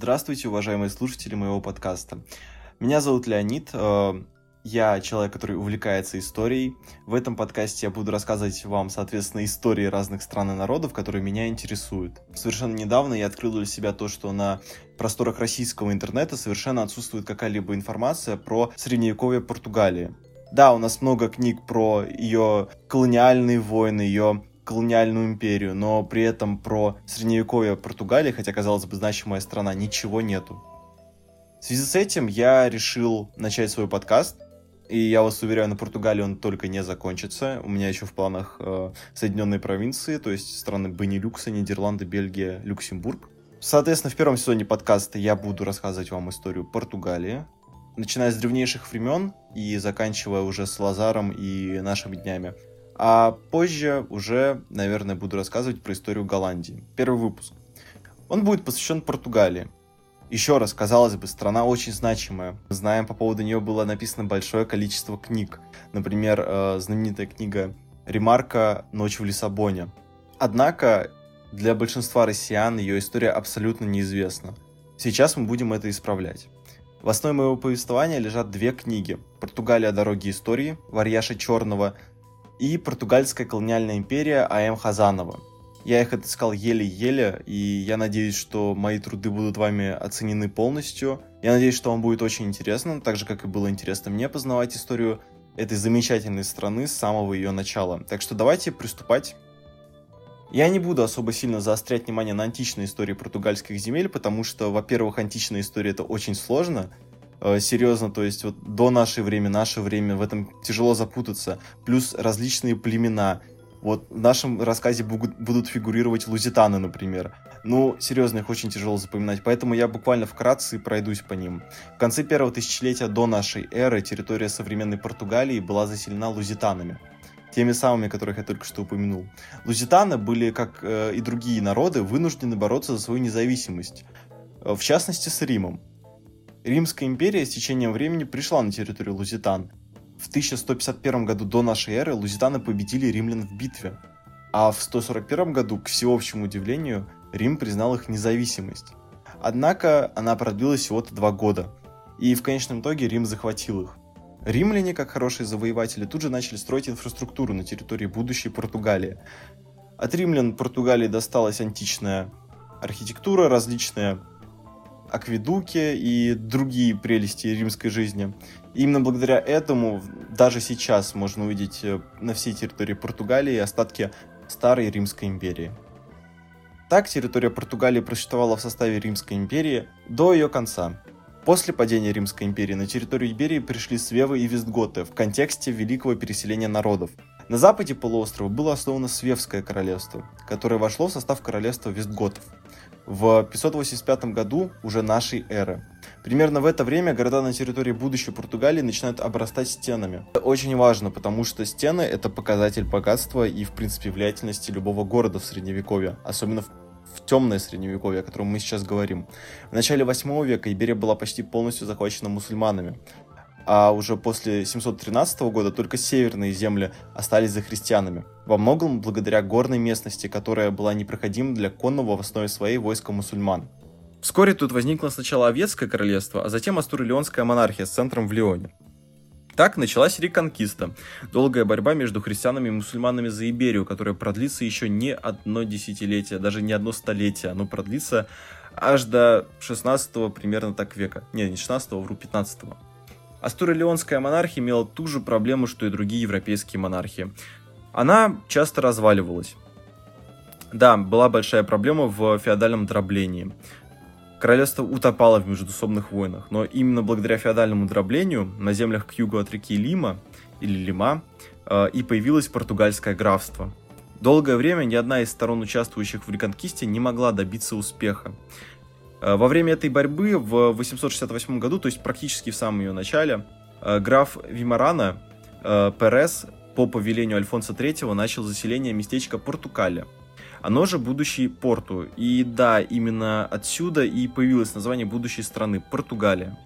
Здравствуйте, уважаемые слушатели моего подкаста. Меня зовут Леонид. э, Я человек, который увлекается историей. В этом подкасте я буду рассказывать вам, соответственно, истории разных стран и народов, которые меня интересуют. Совершенно недавно я открыл для себя то, что на просторах российского интернета совершенно отсутствует какая-либо информация про средневековье Португалии. Да, у нас много книг про ее колониальные войны, ее колониальную империю, но при этом про средневековье Португалии, хотя, казалось бы, значимая страна, ничего нету. В связи с этим я решил начать свой подкаст, и я вас уверяю, на Португалии он только не закончится. У меня еще в планах э, Соединенные провинции, то есть страны Бенилюкса, Нидерланды, Бельгия, Люксембург. Соответственно, в первом сезоне подкаста я буду рассказывать вам историю Португалии, начиная с древнейших времен и заканчивая уже с Лазаром и нашими днями. А позже уже, наверное, буду рассказывать про историю Голландии. Первый выпуск. Он будет посвящен Португалии. Еще раз, казалось бы, страна очень значимая. Знаем, по поводу нее было написано большое количество книг. Например, э, знаменитая книга Ремарка «Ночь в Лиссабоне». Однако, для большинства россиян ее история абсолютно неизвестна. Сейчас мы будем это исправлять. В основе моего повествования лежат две книги. «Португалия. Дороги истории» Варьяша Черного и «Португальская колониальная империя» А.М. Хазанова. Я их отыскал еле-еле, и я надеюсь, что мои труды будут вами оценены полностью. Я надеюсь, что вам будет очень интересно, так же, как и было интересно мне познавать историю этой замечательной страны с самого ее начала. Так что давайте приступать. Я не буду особо сильно заострять внимание на античной истории португальских земель, потому что, во-первых, античная история это очень сложно, серьезно, то есть вот до нашей время, наше время, в этом тяжело запутаться, плюс различные племена. Вот в нашем рассказе будут, будут фигурировать лузитаны, например. Ну, серьезно, их очень тяжело запоминать, поэтому я буквально вкратце пройдусь по ним. В конце первого тысячелетия до нашей эры территория современной Португалии была заселена лузитанами теми самыми, которых я только что упомянул. Лузитаны были, как э, и другие народы, вынуждены бороться за свою независимость, э, в частности с Римом. Римская империя с течением времени пришла на территорию Лузитан. В 1151 году до нашей эры лузитаны победили римлян в битве, а в 141 году, к всеобщему удивлению, Рим признал их независимость. Однако она продлилась всего-то два года, и в конечном итоге Рим захватил их. Римляне, как хорошие завоеватели, тут же начали строить инфраструктуру на территории будущей Португалии. От римлян Португалии досталась античная архитектура, различные акведуки и другие прелести римской жизни. Именно благодаря этому даже сейчас можно увидеть э, на всей территории Португалии остатки старой Римской империи. Так территория Португалии просуществовала в составе Римской империи до ее конца, После падения Римской империи на территорию Иберии пришли свевы и вестготы в контексте великого переселения народов. На западе полуострова было основано Свевское королевство, которое вошло в состав королевства вестготов в 585 году уже нашей эры. Примерно в это время города на территории будущей Португалии начинают обрастать стенами. Это очень важно, потому что стены — это показатель богатства и, в принципе, влиятельности любого города в Средневековье, особенно в в темное средневековье, о котором мы сейчас говорим. В начале 8 века Иберия была почти полностью захвачена мусульманами, а уже после 713 года только северные земли остались за христианами. Во многом благодаря горной местности, которая была непроходима для конного в основе своей войска мусульман. Вскоре тут возникло сначала Аветское королевство, а затем Астурилионская монархия с центром в Лионе. Так началась реконкиста, долгая борьба между христианами и мусульманами за Иберию, которая продлится еще не одно десятилетие, даже не одно столетие, оно продлится аж до 16 примерно так века. Не, не 16 вру, 15 -го. Астуро-Леонская монархия имела ту же проблему, что и другие европейские монархии. Она часто разваливалась. Да, была большая проблема в феодальном дроблении. Королевство утопало в междусобных войнах, но именно благодаря феодальному дроблению на землях к югу от реки Лима, или Лима, э, и появилось португальское графство. Долгое время ни одна из сторон, участвующих в реконкисте, не могла добиться успеха. Э, во время этой борьбы в 868 году, то есть практически в самом ее начале, э, граф Вимарана Перес по повелению Альфонса III начал заселение местечка Портукаля – оно же будущий Порту. И да, именно отсюда и появилось название будущей страны – Португалия.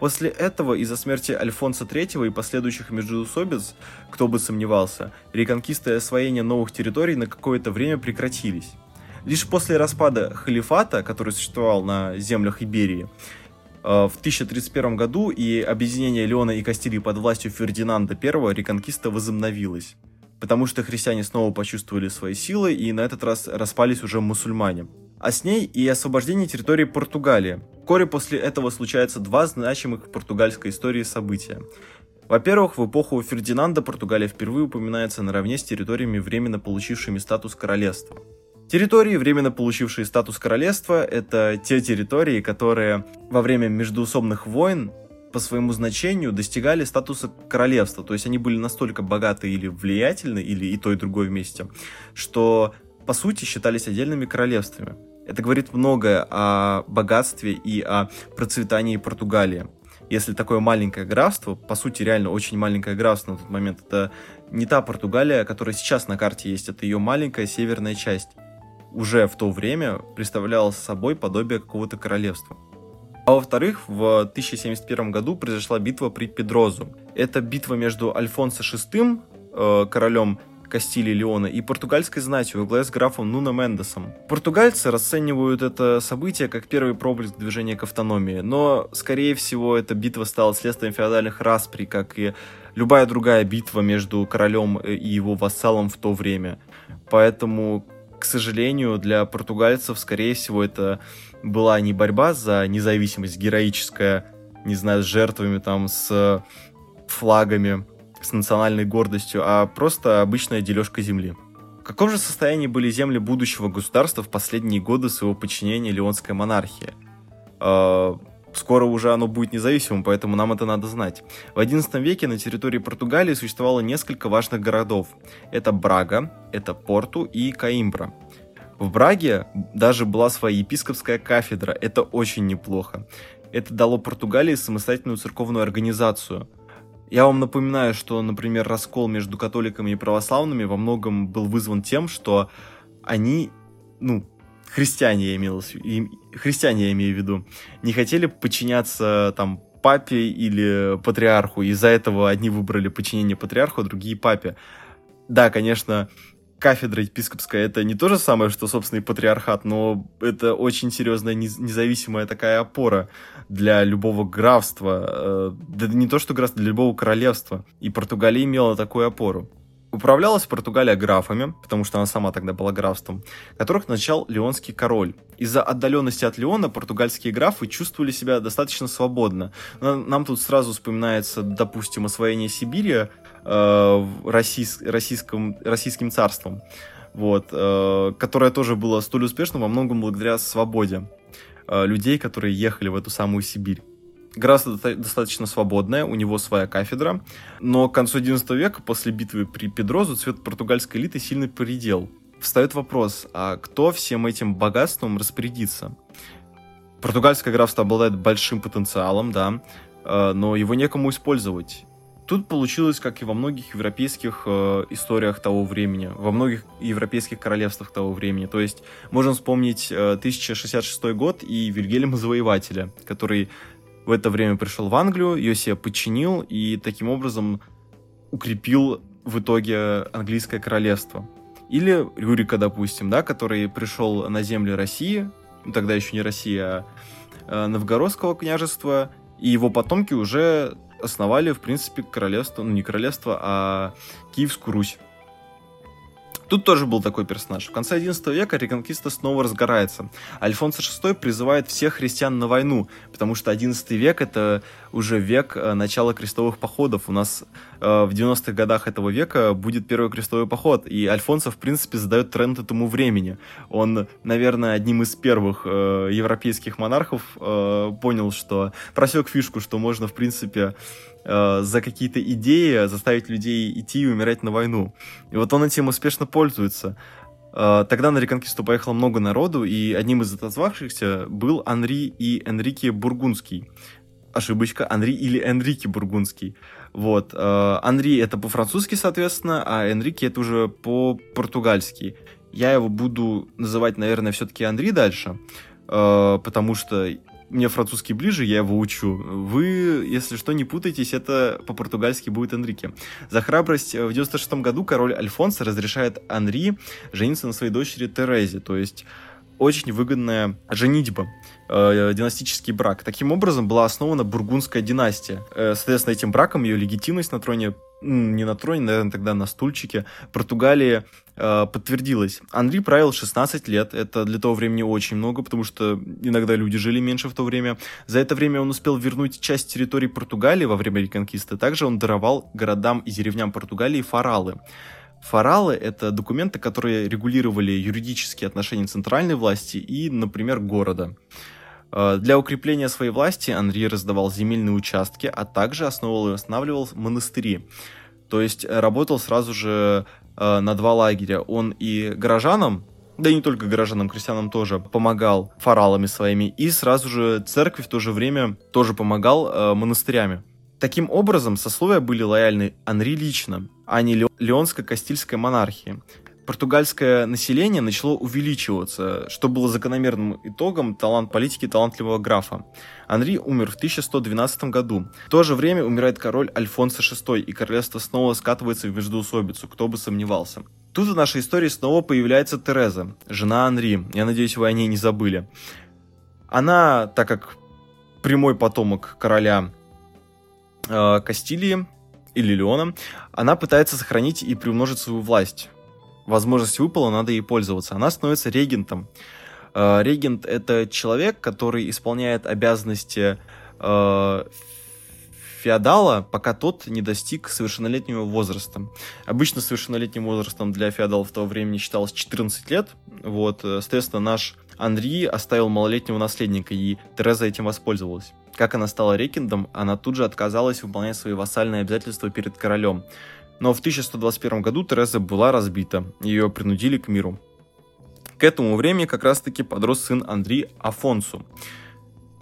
После этого, из-за смерти Альфонса III и последующих междоусобиц, кто бы сомневался, реконкисты и освоение новых территорий на какое-то время прекратились. Лишь после распада халифата, который существовал на землях Иберии, э, в 1031 году и объединение Леона и Кастилии под властью Фердинанда I реконкиста возобновилась. Потому что христиане снова почувствовали свои силы и на этот раз распались уже мусульмане. А с ней и освобождение территории Португалии. Вскоре после этого случаются два значимых в португальской истории события. Во-первых, в эпоху Фердинанда Португалия впервые упоминается наравне с территориями, временно получившими статус королевства. Территории, временно получившие статус королевства, это те территории, которые во время междуусобных войн по своему значению достигали статуса королевства. То есть они были настолько богаты или влиятельны, или и то, и другое вместе, что по сути считались отдельными королевствами. Это говорит многое о богатстве и о процветании Португалии если такое маленькое графство, по сути, реально очень маленькое графство на тот момент, это не та Португалия, которая сейчас на карте есть, это ее маленькая северная часть. Уже в то время представляла собой подобие какого-то королевства. А во-вторых, в 1071 году произошла битва при Педрозу. Это битва между Альфонсо VI, э, королем Кастилии Леона и португальской знатью во главе с графом Нуно Мендесом. Португальцы расценивают это событие как первый проблеск движения к автономии, но, скорее всего, эта битва стала следствием феодальных распри, как и любая другая битва между королем и его вассалом в то время. Поэтому, к сожалению, для португальцев, скорее всего, это была не борьба за независимость героическая, не знаю, с жертвами, там, с флагами, с национальной гордостью, а просто обычная дележка земли. В каком же состоянии были земли будущего государства в последние годы своего подчинения Леонской монархии? Скоро уже оно будет независимым, поэтому нам это надо знать. В XI веке на территории Португалии существовало несколько важных городов. Это Брага, это Порту и Каимбра. В Браге даже была своя епископская кафедра, это очень неплохо. Это дало Португалии самостоятельную церковную организацию – я вам напоминаю, что, например, раскол между католиками и православными во многом был вызван тем, что они, ну, христиане я имел, христиане я имею в виду, не хотели подчиняться там папе или патриарху. Из-за этого одни выбрали подчинение патриарху, а другие папе. Да, конечно, кафедра епископская это не то же самое, что собственный патриархат, но это очень серьезная независимая такая опора для любого графства, э, да не то что графства, для любого королевства. И Португалия имела такую опору. Управлялась Португалия графами, потому что она сама тогда была графством, которых начал Леонский король. Из-за отдаленности от Леона португальские графы чувствовали себя достаточно свободно. Нам тут сразу вспоминается, допустим, освоение Сибири э, российс, российском, российским царством, вот, э, которое тоже было столь успешным во многом благодаря свободе э, людей, которые ехали в эту самую Сибирь. Графство достаточно свободное, у него своя кафедра, но к концу XI века, после битвы при Педрозу, цвет португальской элиты сильно поредел. Встает вопрос, а кто всем этим богатством распорядится? Португальское графство обладает большим потенциалом, да, э, но его некому использовать. Тут получилось, как и во многих европейских э, историях того времени, во многих европейских королевствах того времени. То есть можем вспомнить э, 1066 год и Вильгельма Завоевателя, который в это время пришел в Англию, ее себе подчинил и таким образом укрепил в итоге английское королевство. Или Рюрика, допустим, да, который пришел на земли России, ну, тогда еще не Россия, а э, Новгородского княжества, и его потомки уже основали, в принципе, королевство, ну не королевство, а Киевскую Русь. Тут тоже был такой персонаж. В конце XI века реконкиста снова разгорается. Альфонсо VI призывает всех христиан на войну, потому что XI век это уже век э, начала крестовых походов. У нас в 90-х годах этого века будет первый крестовый поход, и Альфонсо, в принципе, задает тренд этому времени. Он, наверное, одним из первых э, европейских монархов э, понял, что просек фишку, что можно, в принципе, э, за какие-то идеи заставить людей идти и умирать на войну. И вот он этим успешно пользуется. Э, тогда на Реконкисту поехало много народу, и одним из отозвавшихся был Анри и Энрике Бургундский. Ошибочка, Анри или Энрике Бургундский. Вот. Э, Анри это по-французски, соответственно, а Энрике это уже по-португальски. Я его буду называть, наверное, все-таки Анри дальше, э, потому что мне французский ближе, я его учу. Вы, если что, не путайтесь, это по-португальски будет Энрике. За храбрость в 96 году король Альфонсо разрешает Анри жениться на своей дочери Терезе, то есть очень выгодная женитьба, э, династический брак. Таким образом была основана бургундская династия. Э, соответственно, этим браком ее легитимность на троне не на троне, наверное, тогда на стульчике, Португалии э, подтвердилась. Анри правил 16 лет, это для того времени очень много, потому что иногда люди жили меньше в то время. За это время он успел вернуть часть территории Португалии во время реконкисты, также он даровал городам и деревням Португалии форалы. Форалы — это документы, которые регулировали юридические отношения центральной власти и, например, города. Э, для укрепления своей власти Анри раздавал земельные участки, а также основывал и останавливал монастыри. То есть э, работал сразу же э, на два лагеря. Он и горожанам, да и не только горожанам, крестьянам тоже, помогал форалами своими, и сразу же церкви в то же время тоже помогал монастырями. Таким образом, сословия были лояльны Анри лично, а не Леонско-Кастильской монархии португальское население начало увеличиваться, что было закономерным итогом талант политики талантливого графа. Анри умер в 1112 году. В то же время умирает король Альфонсо VI, и королевство снова скатывается в междоусобицу, кто бы сомневался. Тут в нашей истории снова появляется Тереза, жена Анри. Я надеюсь, вы о ней не забыли. Она, так как прямой потомок короля э, Кастилии или Леона, она пытается сохранить и приумножить свою власть возможность выпала, надо ей пользоваться. Она становится регентом. Э, регент — это человек, который исполняет обязанности э, феодала, пока тот не достиг совершеннолетнего возраста. Обычно совершеннолетним возрастом для феодалов того времени считалось 14 лет. Вот, э, соответственно, наш Андрей оставил малолетнего наследника, и Тереза этим воспользовалась. Как она стала регентом, она тут же отказалась выполнять свои вассальные обязательства перед королем. Но в 1121 году Тереза была разбита, ее принудили к миру. К этому времени как раз-таки подрос сын Андрей Афонсу.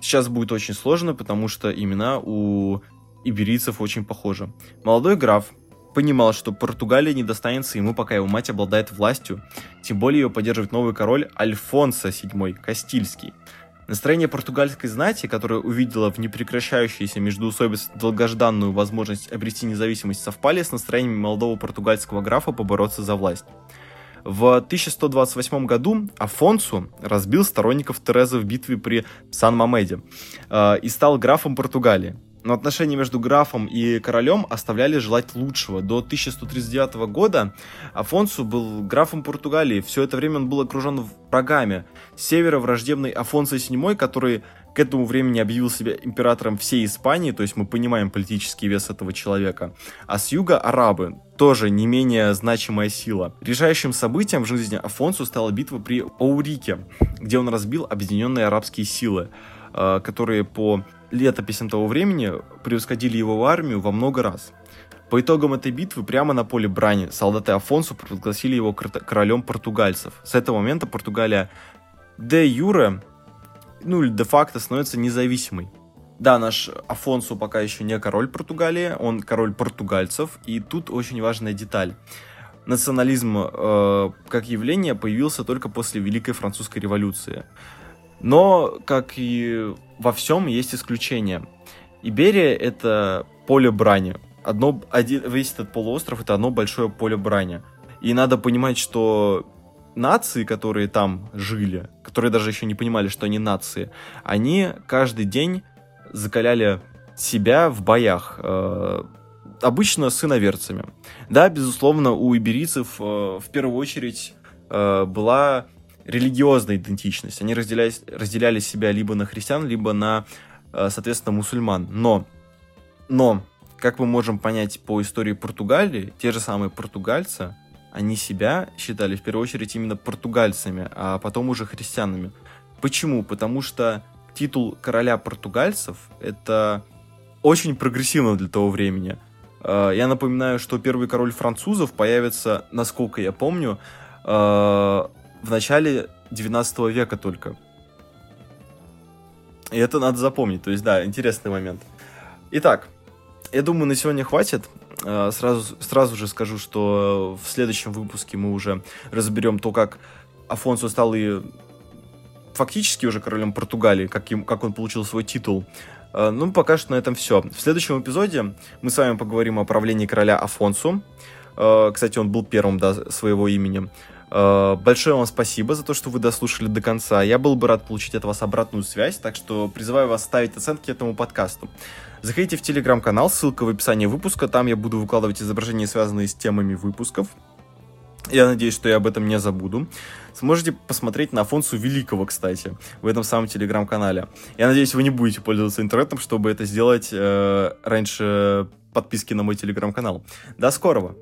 Сейчас будет очень сложно, потому что имена у иберийцев очень похожи. Молодой граф понимал, что Португалия не достанется ему, пока его мать обладает властью, тем более ее поддерживает новый король Альфонсо VII Кастильский. Настроение португальской знати, которая увидела в непрекращающейся междоусобице долгожданную возможность обрести независимость, совпали с настроениями молодого португальского графа побороться за власть. В 1128 году Афонсу разбил сторонников Терезы в битве при Сан-Мамеде э, и стал графом Португалии но отношения между графом и королем оставляли желать лучшего. До 1139 года Афонсу был графом Португалии. Все это время он был окружен врагами. С севера враждебный Афонсо VII, который к этому времени объявил себя императором всей Испании, то есть мы понимаем политический вес этого человека. А с юга арабы, тоже не менее значимая сила. Решающим событием в жизни Афонсу стала битва при Оурике, где он разбил объединенные арабские силы, которые по летописям того времени превосходили его армию во много раз. По итогам этой битвы прямо на поле брани солдаты Афонсу провозгласили его королем португальцев. С этого момента Португалия де юре, ну или де-факто становится независимой. Да, наш Афонсу пока еще не король Португалии, он король португальцев, и тут очень важная деталь. Национализм э, как явление появился только после Великой Французской революции. Но, как и во всем, есть исключения. Иберия — это поле брани. Одно, один, весь этот полуостров — это одно большое поле брани. И надо понимать, что нации, которые там жили, которые даже еще не понимали, что они нации, они каждый день закаляли себя в боях. Э, обычно с иноверцами. Да, безусловно, у иберийцев э, в первую очередь э, была религиозная идентичность. Они разделяли, разделяли себя либо на христиан, либо на, э, соответственно, мусульман. Но, но, как мы можем понять по истории Португалии, те же самые португальцы, они себя считали в первую очередь именно португальцами, а потом уже христианами. Почему? Потому что титул короля португальцев это очень прогрессивно для того времени. Э, я напоминаю, что первый король французов появится, насколько я помню, э, в начале 19 века только. И это надо запомнить. То есть, да, интересный момент. Итак, я думаю, на сегодня хватит. Э, сразу, сразу же скажу, что в следующем выпуске мы уже разберем то, как Афонсо стал и фактически уже королем Португалии, как, им, как он получил свой титул. Э, ну, пока что на этом все. В следующем эпизоде мы с вами поговорим о правлении короля Афонсу. Э, кстати, он был первым да, своего имени. Э, большое вам спасибо за то, что вы дослушали до конца. Я был бы рад получить от вас обратную связь, так что призываю вас ставить оценки этому подкасту. Заходите в телеграм-канал, ссылка в описании выпуска, там я буду выкладывать изображения, связанные с темами выпусков. Я надеюсь, что я об этом не забуду. Сможете посмотреть на Афонсу Великого, кстати, в этом самом телеграм-канале. Я надеюсь, вы не будете пользоваться интернетом, чтобы это сделать э, раньше подписки на мой телеграм-канал. До скорого!